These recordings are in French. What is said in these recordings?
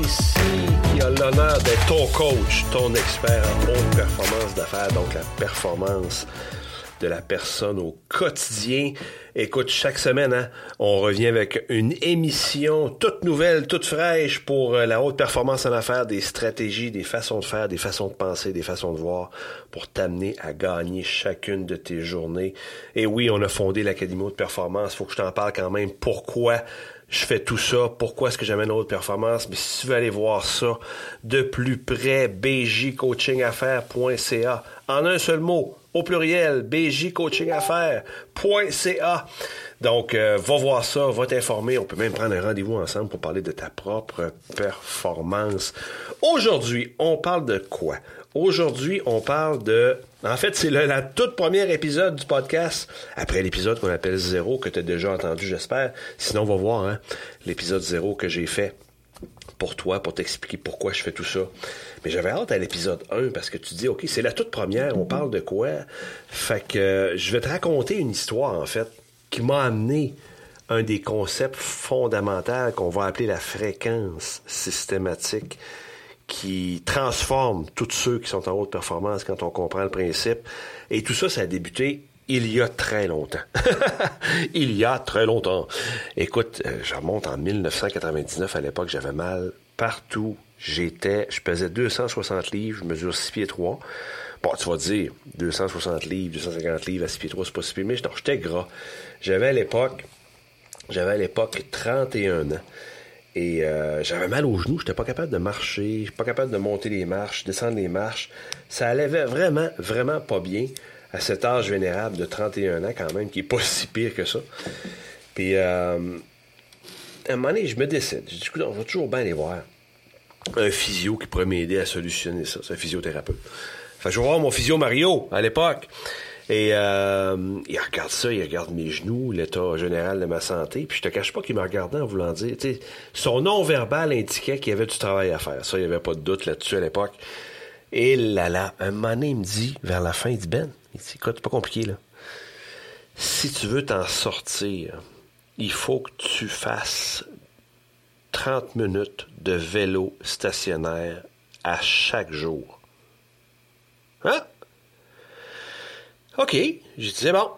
ici qui a l'honneur d'être ton coach, ton expert en haute performance d'affaires, donc la performance de la personne au quotidien. Écoute, chaque semaine, hein, on revient avec une émission toute nouvelle, toute fraîche pour euh, la haute performance en affaires, des stratégies, des façons de faire, des façons de penser, des façons de voir pour t'amener à gagner chacune de tes journées. Et oui, on a fondé l'Académie haute performance. Faut que je t'en parle quand même. Pourquoi? Je fais tout ça, pourquoi est-ce que j'amène haute performance? Mais si tu veux aller voir ça de plus près, bjcoachingaffaires.ca. En un seul mot, au pluriel, bjcoachingaffaires.ca. Donc, euh, va voir ça, va t'informer. On peut même prendre un rendez-vous ensemble pour parler de ta propre performance. Aujourd'hui, on parle de quoi? Aujourd'hui, on parle de... En fait, c'est la toute première épisode du podcast, après l'épisode qu'on appelle zéro, que tu as déjà entendu, j'espère. Sinon, on va voir hein, l'épisode zéro que j'ai fait pour toi, pour t'expliquer pourquoi je fais tout ça. Mais j'avais hâte à l'épisode 1 parce que tu dis, OK, c'est la toute première, on parle de quoi? Fait que euh, je vais te raconter une histoire, en fait, qui m'a amené un des concepts fondamentaux qu'on va appeler la fréquence systématique qui transforme tous ceux qui sont en haute performance quand on comprend le principe. Et tout ça, ça a débuté il y a très longtemps. il y a très longtemps. Écoute, euh, je remonte en 1999. À l'époque, j'avais mal partout. J'étais, je pesais 260 livres, je mesure 6 pieds 3. Bon, tu vas dire, 260 livres, 250 livres à 6 pieds 3, c'est pas si mais non, j'étais gras. J'avais à l'époque, j'avais à l'époque 31 ans. Et euh, j'avais mal aux genoux, j'étais pas capable de marcher, pas capable de monter les marches, descendre les marches. Ça allait vraiment, vraiment pas bien à cet âge vénérable de 31 ans quand même, qui est pas si pire que ça. Puis, euh, à un moment donné, je me décide. Je dis, écoute, on va toujours bien aller voir un physio qui pourrait m'aider à solutionner ça. C'est un physiothérapeute. Fait je vais voir mon physio Mario, à l'époque. Et euh, il regarde ça, il regarde mes genoux, l'état général de ma santé. Puis je te cache pas qu'il me regardait en voulant dire, son nom verbal indiquait qu'il y avait du travail à faire. Ça, il n'y avait pas de doute là-dessus à l'époque. Et là, là, un moment donné, il me dit, vers la fin, il dit, Ben, c'est pas compliqué, là. Si tu veux t'en sortir, il faut que tu fasses 30 minutes de vélo stationnaire à chaque jour. Hein? OK. J'ai dit, bon.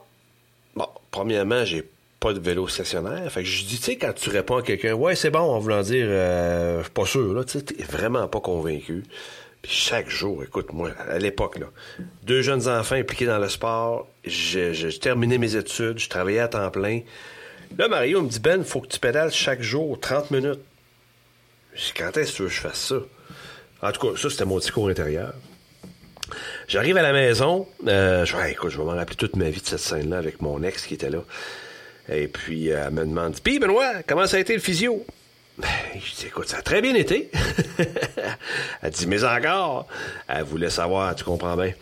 Bon, premièrement, j'ai pas de vélo stationnaire. Fait je dis, tu sais, quand tu réponds à quelqu'un, ouais, c'est bon, en voulant dire, euh, suis pas sûr, là, tu sais, t'es vraiment pas convaincu. Puis chaque jour, écoute, moi, à l'époque, là, deux jeunes enfants impliqués dans le sport, j'ai terminé mes études, je travaillais à temps plein. Là, Mario me dit, Ben, faut que tu pédales chaque jour, 30 minutes. Je quand est-ce que tu veux que je fasse ça? En tout cas, ça, c'était mon discours intérieur. J'arrive à la maison, euh, je vais, écoute, je vais m'en rappeler toute ma vie de cette scène-là avec mon ex qui était là. Et puis, elle me demande, puis Benoît, comment ça a été le physio? Ben, je dis, écoute, ça a très bien été. elle dit, mais encore. Elle voulait savoir, tu comprends bien.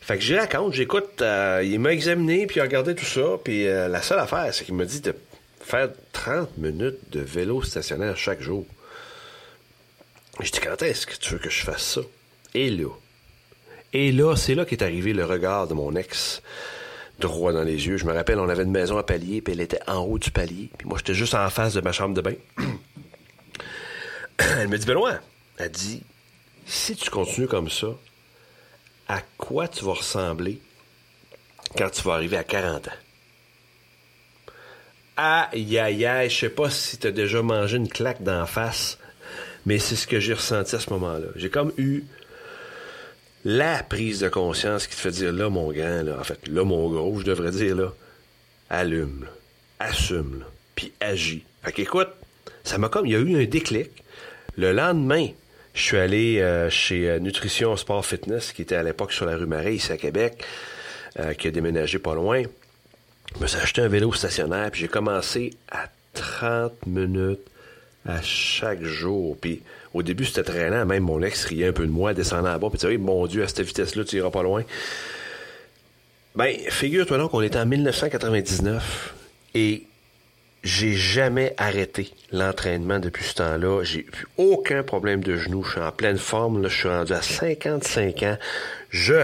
Fait que j'y raconte, j'écoute, euh, il m'a examiné, puis il a regardé tout ça, puis euh, la seule affaire, c'est qu'il m'a dit de faire 30 minutes de vélo stationnaire chaque jour. Je dis, quand est-ce que tu veux que je fasse ça? Et là, et là, c'est là qu'est arrivé le regard de mon ex, droit dans les yeux. Je me rappelle, on avait une maison à palier, puis elle était en haut du palier, puis moi, j'étais juste en face de ma chambre de bain. elle me dit, Benoît, elle dit, si tu continues comme ça, à quoi tu vas ressembler quand tu vas arriver à 40 ans? Aïe, aïe, aïe, je sais pas si tu as déjà mangé une claque d'en face mais c'est ce que j'ai ressenti à ce moment-là. J'ai comme eu la prise de conscience qui te fait dire là, mon grand, là, en fait, là, mon gros, je devrais dire là, allume, assume, puis agis. Fait qu'écoute, ça m'a comme, il y a eu un déclic. Le lendemain, je suis allé euh, chez euh, Nutrition Sport Fitness, qui était à l'époque sur la rue Marais, ici à Québec, euh, qui a déménagé pas loin. Je me suis acheté un vélo stationnaire, puis j'ai commencé à 30 minutes à chaque jour. Puis au début, c'était très lent. Même mon ex riait un peu de moi, descendant à bas. Puis tu sais, mon Dieu, à cette vitesse-là, tu iras pas loin. Ben, figure-toi donc qu'on est en 1999 et j'ai jamais arrêté l'entraînement depuis ce temps-là. J'ai eu aucun problème de genou. Je suis en pleine forme. Là. Je suis rendu à 55 ans. Je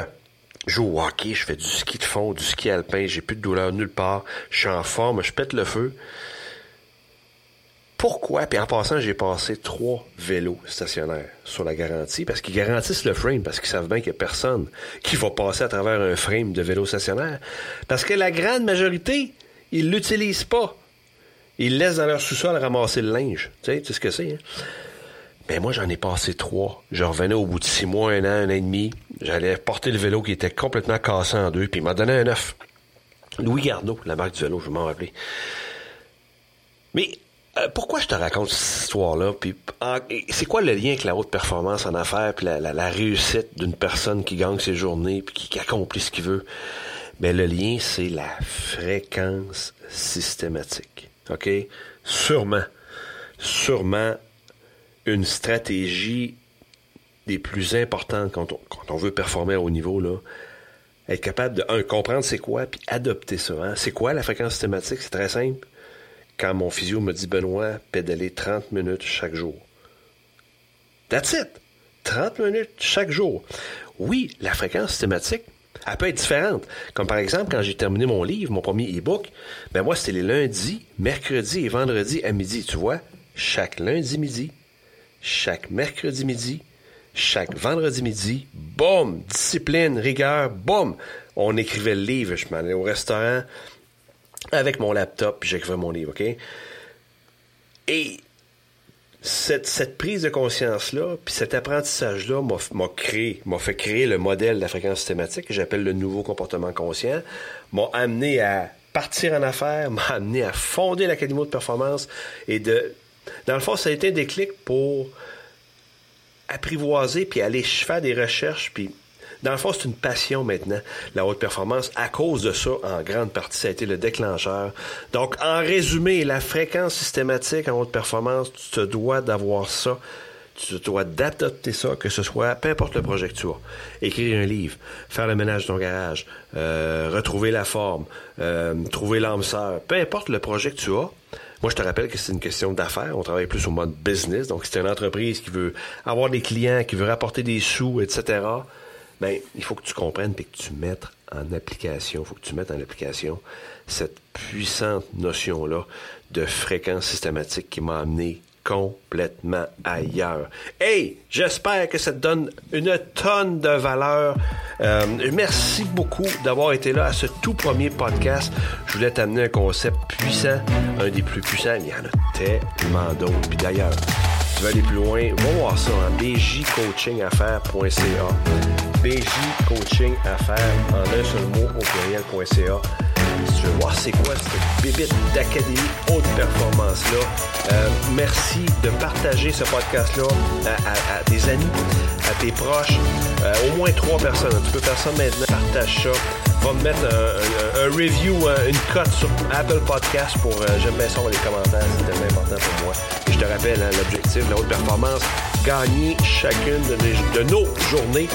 joue au hockey. Je fais du ski de fond, du ski alpin. J'ai plus de douleur nulle part. Je suis en forme. Je pète le feu Pourquoi? Puis en passant, j'ai passé trois vélos stationnaires sur la garantie parce qu'ils garantissent le frame, parce qu'ils savent bien qu'il n'y a personne qui va passer à travers un frame de vélo stationnaire. Parce que la grande majorité, ils l'utilisent pas. Ils laissent dans leur sous-sol ramasser le linge. Tu sais, tu sais ce que c'est, hein? Ben moi, j'en ai passé trois. Je revenais au bout de six mois, un an, un an et demi. J'allais porter le vélo qui était complètement cassé en deux, puis il m'a donné un neuf. Louis Garneau, la marque du vélo, je m'en rappeler. Mais euh, pourquoi je te raconte cette histoire-là? C'est quoi le lien avec la haute performance en affaires puis la, réussite d'une personne qui gagne ses journées puis qui, accomplit ce qu'il veut? Ben le lien, c'est la fréquence systématique. OK? Sûrement, sûrement une stratégie des plus importantes quand on, veut performer haut niveau, là, être capable de, un, comprendre c'est quoi, puis adopter ça. Hein? C'est quoi la fréquence systématique? C'est très simple quand mon physio me dit Benoît, pédaler 30 minutes chaque jour. That's it! 30 minutes chaque jour. Oui, la fréquence systématique, elle peut être différente. Comme par exemple, quand j'ai terminé mon livre, mon premier e-book, ben moi, c'était les lundis, mercredis et vendredis à midi. Tu vois, chaque lundi midi, chaque mercredi midi, chaque vendredi midi, boum, discipline, rigueur, boum, on écrivait le livre. Je m'allais au restaurant, avec mon laptop, puis j'écrivais mon livre, OK? Et cette, prise de conscience-là, puis cet apprentissage-là m'a créé, m'a fait créer le modèle de la fréquence systématique que j'appelle le nouveau comportement conscient, m'a amené à partir en affaires, m'a amené à fonder l'Académie de performance et de... Dans le fond, ça a été un déclic pour apprivoiser puis aller faire des recherches puis dans le fond, c'est une passion maintenant, la haute performance. À cause de ça, en grande partie, ça a été le déclencheur. Donc, en résumé, la fréquence systématique en haute performance, tu te dois d'avoir ça. Tu te dois d'adopter ça, que ce soit, peu importe le projet que tu as. Écrire un livre, faire le ménage de ton garage, euh, retrouver la forme, euh, trouver l'âme sœur, peu importe le projet que tu as. Moi, je te rappelle que c'est une question d'affaires. On travaille plus au mode business. Donc, c'est une entreprise qui veut avoir des clients, qui veut rapporter des sous, etc ben, il faut que tu comprennes et que tu mettes en application, il faut que tu mettes en application cette puissante notion-là de fréquence systématique qui m'a amené complètement ailleurs. Hey, j'espère que ça te donne une tonne de valeur. Euh, merci beaucoup d'avoir été là à ce tout premier podcast. Je voulais t'amener un concept puissant, un des plus puissants. Il y en a tellement d'autres. Puis d'ailleurs, tu veux aller plus loin, va voir ça en bjcoachingaffaires.ca bjcoachingaffaires en un seul mot au pluriel.ca tu veux voir c'est quoi cette bébite d'académie haute performance-là, euh, merci de partager ce podcast-là à, tes amis, à tes proches, euh, au moins trois personnes. Tu peux faire ça maintenant, partage ça. Va me mettre un, review, une cote sur Apple Podcast pour euh, j'aime bien ça les commentaires, c'est tellement important pour moi. Et je te rappelle, hein, l'objectif, la haute performance, gagner chacune de, nos journées.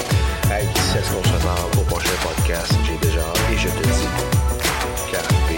Hey, c'est ce qu'on se au prochain podcast. J'ai déjà hâte. Podcast.